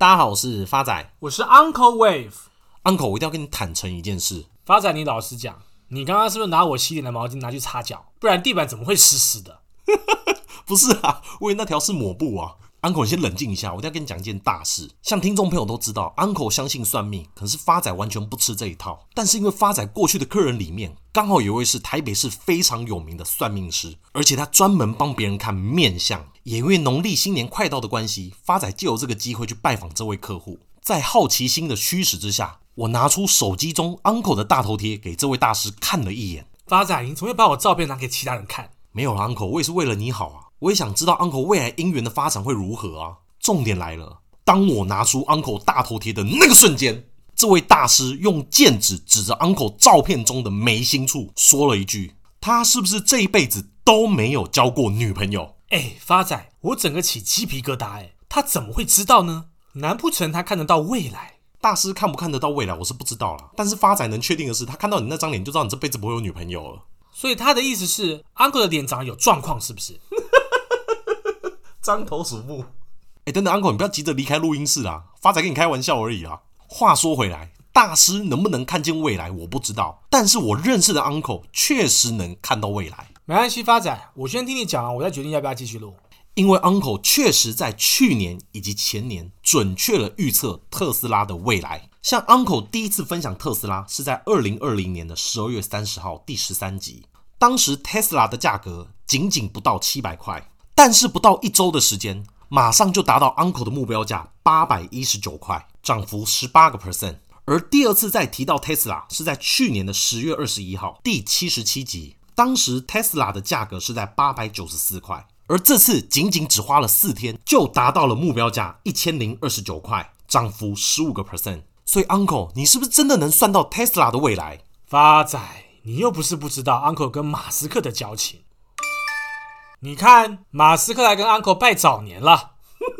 大家好，我是发仔，我是 Uncle Wave。Uncle，我一定要跟你坦诚一件事。发仔，你老实讲，你刚刚是不是拿我洗脸的毛巾拿去擦脚？不然地板怎么会湿湿的？不是啊，我以为那条是抹布啊。Uncle，你先冷静一下，我一定要跟你讲一件大事。像听众朋友都知道，Uncle 相信算命，可是发仔完全不吃这一套。但是因为发仔过去的客人里面，刚好有一位是台北市非常有名的算命师，而且他专门帮别人看面相。也因为农历新年快到的关系，发仔就有这个机会去拜访这位客户。在好奇心的驱使之下，我拿出手机中 Uncle 的大头贴给这位大师看了一眼。发仔，你怎么会把我照片拿给其他人看？没有了，Uncle，我也是为了你好啊。我也想知道 Uncle 未来姻缘的发展会如何啊。重点来了，当我拿出 Uncle 大头贴的那个瞬间，这位大师用剑指指着 Uncle 照片中的眉心处，说了一句：“他是不是这一辈子都没有交过女朋友？”哎，发仔，我整个起鸡皮疙瘩。哎，他怎么会知道呢？难不成他看得到未来？大师看不看得到未来，我是不知道啦。但是发仔能确定的是，他看到你那张脸，就知道你这辈子不会有女朋友了。所以他的意思是，Uncle 的脸长得有状况，是不是？獐头鼠目。哎，等等，Uncle，你不要急着离开录音室啊！发仔跟你开玩笑而已啊。话说回来，大师能不能看见未来，我不知道。但是我认识的 Uncle 确实能看到未来。没关系，发仔，我先听你讲啊，我再决定要不要继续录。因为 Uncle 确实在去年以及前年准确了预测特斯拉的未来。像 Uncle 第一次分享特斯拉是在二零二零年的十二月三十号第十三集，当时 Tesla 的价格仅仅不到七百块，但是不到一周的时间，马上就达到 Uncle 的目标价八百一十九块，涨幅十八个 percent。而第二次再提到 Tesla 是在去年的十月二十一号第七十七集。当时 Tesla 的价格是在八百九十四块，而这次仅仅只花了四天就达到了目标价一千零二十九块，涨幅十五个 percent。所以 Uncle，你是不是真的能算到 Tesla 的未来？发仔，你又不是不知道 Uncle 跟马斯克的交情。你看，马斯克来跟 Uncle 拜早年了，哈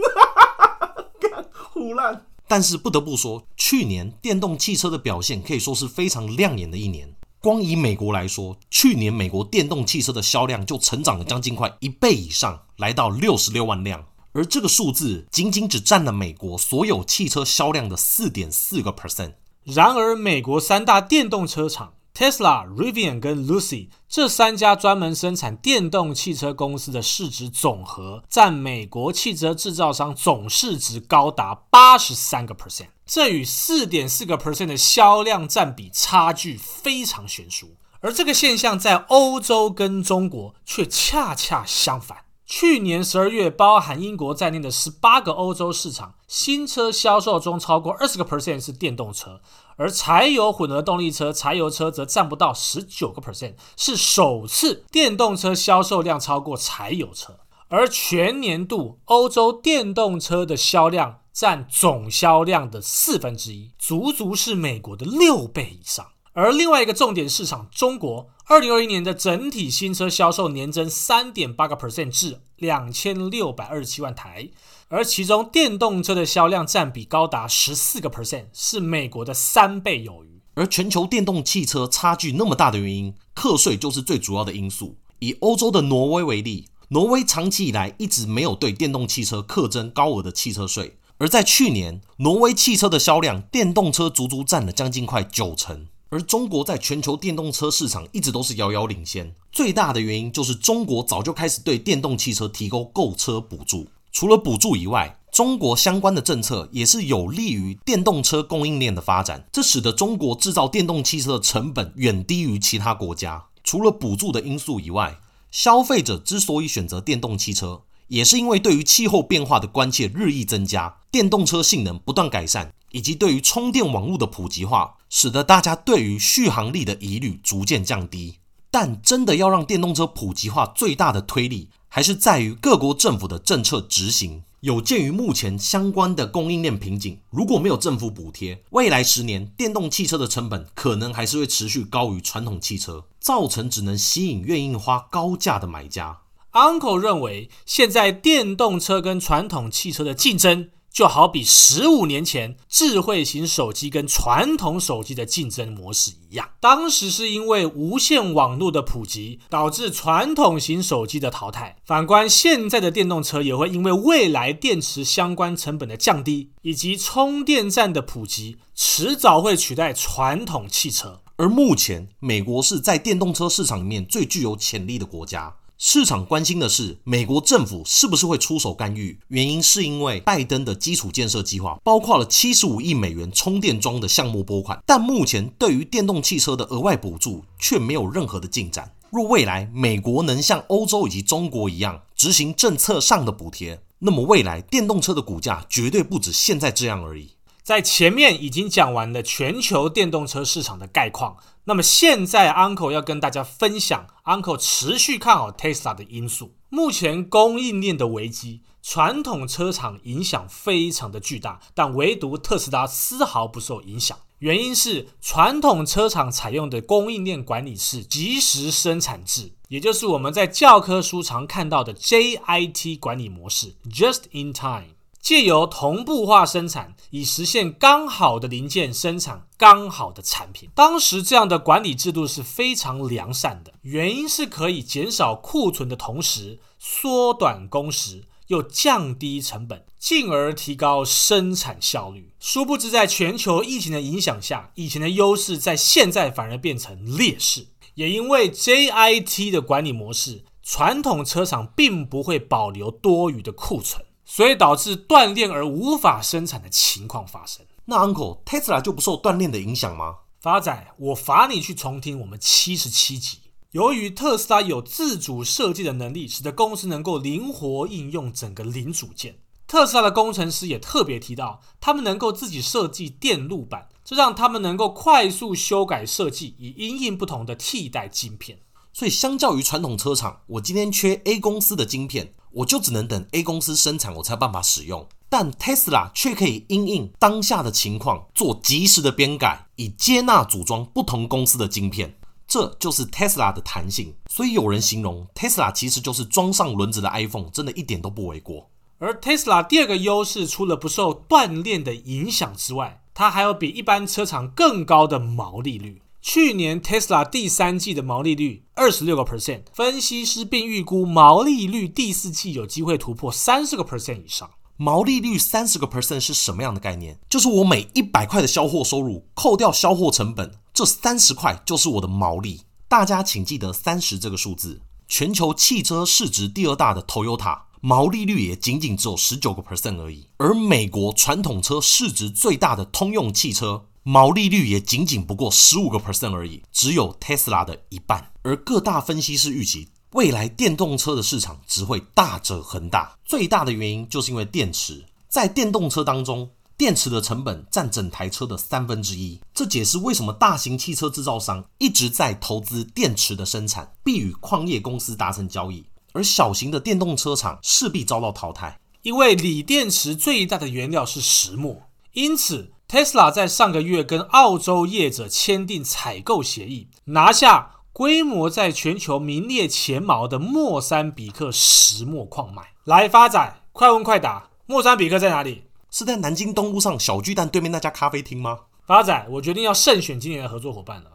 哈哈哈哈！唬烂。但是不得不说，去年电动汽车的表现可以说是非常亮眼的一年。光以美国来说，去年美国电动汽车的销量就成长了将近快一倍以上，来到六十六万辆，而这个数字仅仅只占了美国所有汽车销量的四点四个 percent。然而，美国三大电动车厂 Tesla、Rivian 跟 Lucy 这三家专门生产电动汽车公司的市值总和，占美国汽车制造商总市值高达八十三个 percent。这与四点四个 percent 的销量占比差距非常悬殊，而这个现象在欧洲跟中国却恰恰相反。去年十二月，包含英国在内的十八个欧洲市场新车销售中，超过二十个 percent 是电动车，而柴油混合动力车、柴油车则占不到十九个 percent，是首次电动车销售量超过柴油车。而全年度欧洲电动车的销量，占总销量的四分之一，足足是美国的六倍以上。而另外一个重点市场中国，二零二一年的整体新车销售年增三点八个 percent 至两千六百二十七万台，而其中电动车的销量占比高达十四个 percent，是美国的三倍有余。而全球电动汽车差距那么大的原因，课税就是最主要的因素。以欧洲的挪威为例，挪威长期以来一直没有对电动汽车课征高额的汽车税。而在去年，挪威汽车的销量，电动车足足占了将近快九成。而中国在全球电动车市场一直都是遥遥领先，最大的原因就是中国早就开始对电动汽车提供购车补助。除了补助以外，中国相关的政策也是有利于电动车供应链的发展，这使得中国制造电动汽车的成本远低于其他国家。除了补助的因素以外，消费者之所以选择电动汽车，也是因为对于气候变化的关切日益增加，电动车性能不断改善，以及对于充电网络的普及化，使得大家对于续航力的疑虑逐渐降低。但真的要让电动车普及化，最大的推力还是在于各国政府的政策执行。有鉴于目前相关的供应链瓶颈，如果没有政府补贴，未来十年电动汽车的成本可能还是会持续高于传统汽车，造成只能吸引愿意花高价的买家。Uncle 认为，现在电动车跟传统汽车的竞争就好比十五年前智慧型手机跟传统手机的竞争模式一样。当时是因为无线网络的普及，导致传统型手机的淘汰。反观现在的电动车，也会因为未来电池相关成本的降低，以及充电站的普及，迟早会取代传统汽车。而目前，美国是在电动车市场里面最具有潜力的国家。市场关心的是，美国政府是不是会出手干预？原因是因为拜登的基础建设计划包括了七十五亿美元充电桩的项目拨款，但目前对于电动汽车的额外补助却没有任何的进展。若未来美国能像欧洲以及中国一样执行政策上的补贴，那么未来电动车的股价绝对不止现在这样而已。在前面已经讲完了全球电动车市场的概况，那么现在 Uncle 要跟大家分享 Uncle 持续看好 Tesla 的因素。目前供应链的危机，传统车厂影响非常的巨大，但唯独特斯拉丝毫不受影响。原因是传统车厂采用的供应链管理是即时生产制，也就是我们在教科书常看到的 JIT 管理模式 （Just in Time）。借由同步化生产，以实现刚好的零件生产刚好的产品。当时这样的管理制度是非常良善的，原因是可以减少库存的同时，缩短工时，又降低成本，进而提高生产效率。殊不知，在全球疫情的影响下，以前的优势在现在反而变成劣势。也因为 JIT 的管理模式，传统车厂并不会保留多余的库存。所以导致断链而无法生产的情况发生。那 Uncle Tesla 就不受断链的影响吗？发仔，我罚你去重听我们七十七集。由于特斯拉有自主设计的能力，使得公司能够灵活应用整个零组件。特斯拉的工程师也特别提到，他们能够自己设计电路板，这让他们能够快速修改设计，以因应不同的替代晶片。所以，相较于传统车厂，我今天缺 A 公司的晶片。我就只能等 A 公司生产，我才有办法使用。但 Tesla 却可以因应当下的情况做及时的编改，以接纳组装不同公司的晶片。这就是 Tesla 的弹性。所以有人形容 Tesla 其实就是装上轮子的 iPhone，真的一点都不为过。而 Tesla 第二个优势，除了不受断链的影响之外，它还有比一般车厂更高的毛利率。去年 Tesla 第三季的毛利率二十六个 percent，分析师并预估毛利率第四季有机会突破三十个 percent 以上。毛利率三十个 percent 是什么样的概念？就是我每一百块的销货收入，扣掉销货成本，这三十块就是我的毛利。大家请记得三十这个数字。全球汽车市值第二大的 Toyota，毛利率也仅仅只有十九个 percent 而已。而美国传统车市值最大的通用汽车。毛利率也仅仅不过十五个 percent 而已，只有 Tesla 的一半。而各大分析师预期，未来电动车的市场只会大者恒大。最大的原因就是因为电池，在电动车当中，电池的成本占整台车的三分之一。这解释为什么大型汽车制造商一直在投资电池的生产，必与矿业公司达成交易，而小型的电动车厂势必遭到淘汰，因为锂电池最大的原料是石墨，因此。Tesla 在上个月跟澳洲业者签订采购协议，拿下规模在全球名列前茅的莫桑比克石墨矿脉。来，发展，快问快答，莫桑比克在哪里？是在南京东路上小巨蛋对面那家咖啡厅吗？发仔，我决定要慎选今年的合作伙伴了。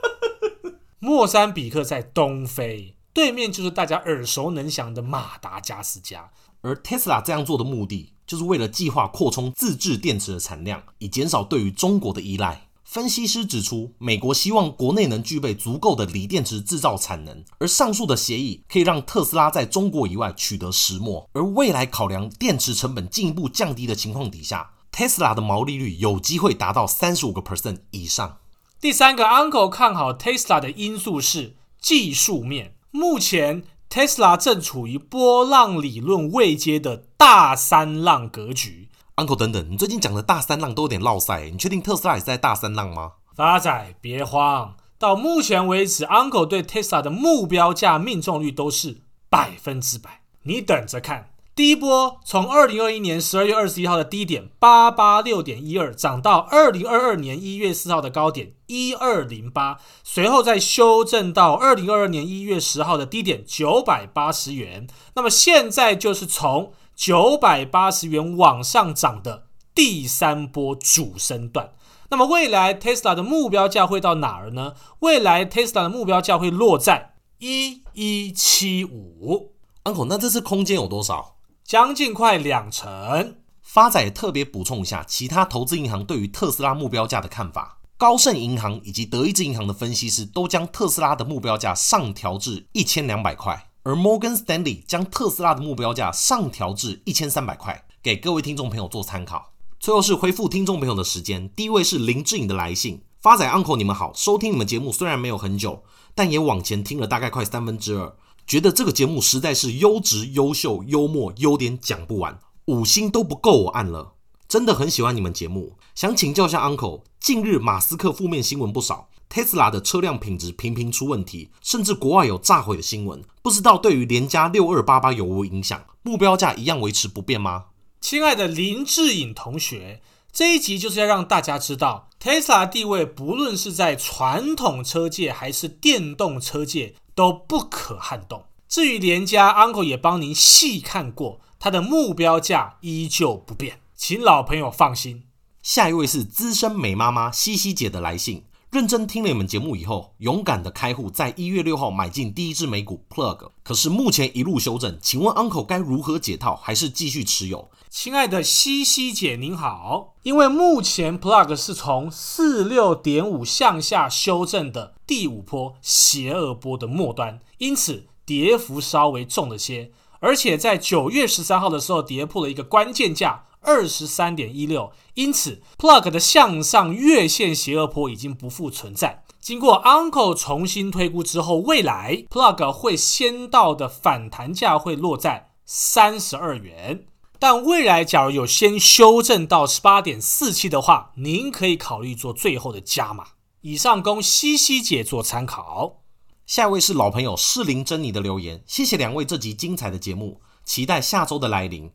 莫桑比克在东非，对面就是大家耳熟能详的马达加斯加。而 Tesla 这样做的目的，就是为了计划扩充自制电池的产量，以减少对于中国的依赖。分析师指出，美国希望国内能具备足够的锂电池制造产能，而上述的协议可以让特斯拉在中国以外取得石墨。而未来考量电池成本进一步降低的情况底下，Tesla 的毛利率有机会达到三十五个 percent 以上。第三个 Uncle 看好 Tesla 的因素是技术面，目前。Tesla 正处于波浪理论未接的大三浪格局。Uncle，等等，你最近讲的大三浪都有点绕塞，你确定特斯拉也是在大三浪吗？发仔，别慌，到目前为止，Uncle 对 Tesla 的目标价命中率都是百分之百，你等着看。第一波从二零二一年十二月二十一号的低点八八六点一二涨到二零二二年一月四号的高点一二零八，随后再修正到二零二二年一月十号的低点九百八十元。那么现在就是从九百八十元往上涨的第三波主升段。那么未来 Tesla 的目标价会到哪儿呢？未来 Tesla 的目标价会落在一一七五。Uncle，那这次空间有多少？将近快两成。发仔特别补充一下，其他投资银行对于特斯拉目标价的看法。高盛银行以及德意志银行的分析师都将特斯拉的目标价上调至一千两百块，而 Morgan Stanley 将特斯拉的目标价上调至一千三百块，给各位听众朋友做参考。最后是回复听众朋友的时间，第一位是林志颖的来信，发仔 Uncle 你们好，收听你们节目虽然没有很久，但也往前听了大概快三分之二，觉得这个节目实在是优质、优秀、幽默，优点讲不完，五星都不够我按了，真的很喜欢你们节目，想请教一下 Uncle，近日马斯克负面新闻不少，Tesla 的车辆品质频频出问题，甚至国外有炸毁的新闻，不知道对于联嘉六二八八有无影响？目标价一样维持不变吗？亲爱的林志颖同学，这一集就是要让大家知道，Tesla 地位不论是在传统车界还是电动车界都不可撼动。至于连家，Uncle 也帮您细看过，它的目标价依旧不变，请老朋友放心。下一位是资深美妈妈西西姐的来信。认真听了你们节目以后，勇敢的开户，在一月六号买进第一支美股 Plug，可是目前一路修正，请问 Uncle 该如何解套，还是继续持有？亲爱的西西姐您好，因为目前 Plug 是从四六点五向下修正的第五波邪恶波的末端，因此跌幅稍微重了些，而且在九月十三号的时候跌破了一个关键价。二十三点一六，因此 Plug 的向上月线邪恶坡已经不复存在。经过 Uncle 重新推估之后，未来 Plug 会先到的反弹价会落在三十二元。但未来假如有先修正到十八点四七的话，您可以考虑做最后的加码。以上供西西姐做参考。下一位是老朋友适龄珍妮的留言，谢谢两位这集精彩的节目，期待下周的来临。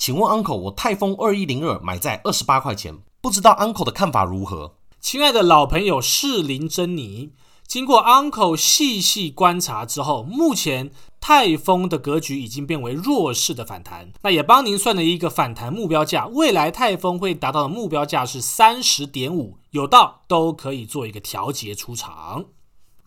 请问 Uncle，我泰丰二一零二买在二十八块钱，不知道 Uncle 的看法如何？亲爱的老朋友适龄珍妮，经过 Uncle 细细观察之后，目前泰丰的格局已经变为弱势的反弹。那也帮您算了一个反弹目标价，未来泰丰会达到的目标价是三十点五，有到都可以做一个调节出场。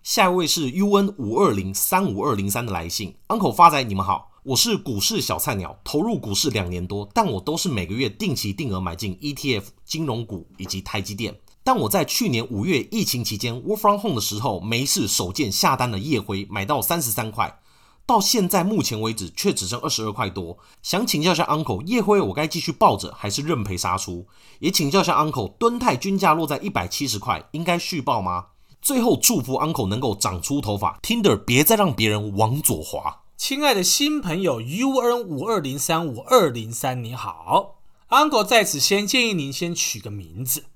下一位是 UN 五二零三五二零三的来信，Uncle 发仔，你们好。我是股市小菜鸟，投入股市两年多，但我都是每个月定期定额买进 ETF、金融股以及台积电。但我在去年五月疫情期间 Work from Home 的时候，没事手贱下单了夜辉，买到三十三块，到现在目前为止却只剩二十二块多。想请教一下 Uncle，夜辉我该继续抱着还是认赔杀出？也请教一下 Uncle，敦泰均价落在一百七十块，应该续报吗？最后祝福 Uncle 能够长出头发，Tinder 别再让别人往左滑。亲爱的新朋友 UN 五二零三五二零三，你好，Uncle 在此先建议您先取个名字。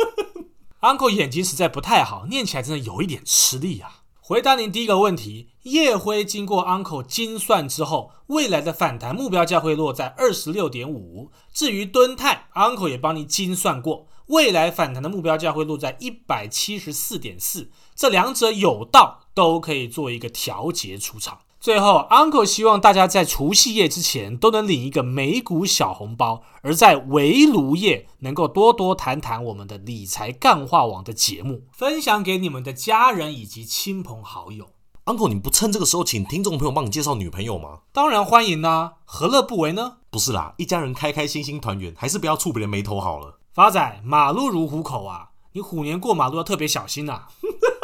Uncle 眼睛实在不太好，念起来真的有一点吃力啊。回答您第一个问题，夜辉经过 Uncle 精算之后，未来的反弹目标价会落在二十六点五。至于敦泰，Uncle 也帮你精算过，未来反弹的目标价会落在一百七十四点四。这两者有道都可以做一个调节出场。最后，Uncle 希望大家在除夕夜之前都能领一个美股小红包，而在围炉夜能够多多谈谈我们的理财干话王的节目，分享给你们的家人以及亲朋好友。Uncle，你不趁这个时候请听众朋友帮你介绍女朋友吗？当然欢迎啦、啊，何乐不为呢？不是啦，一家人开开心心团圆，还是不要触别人眉头好了。发仔，马路如虎口啊，你虎年过马路要特别小心呐、啊。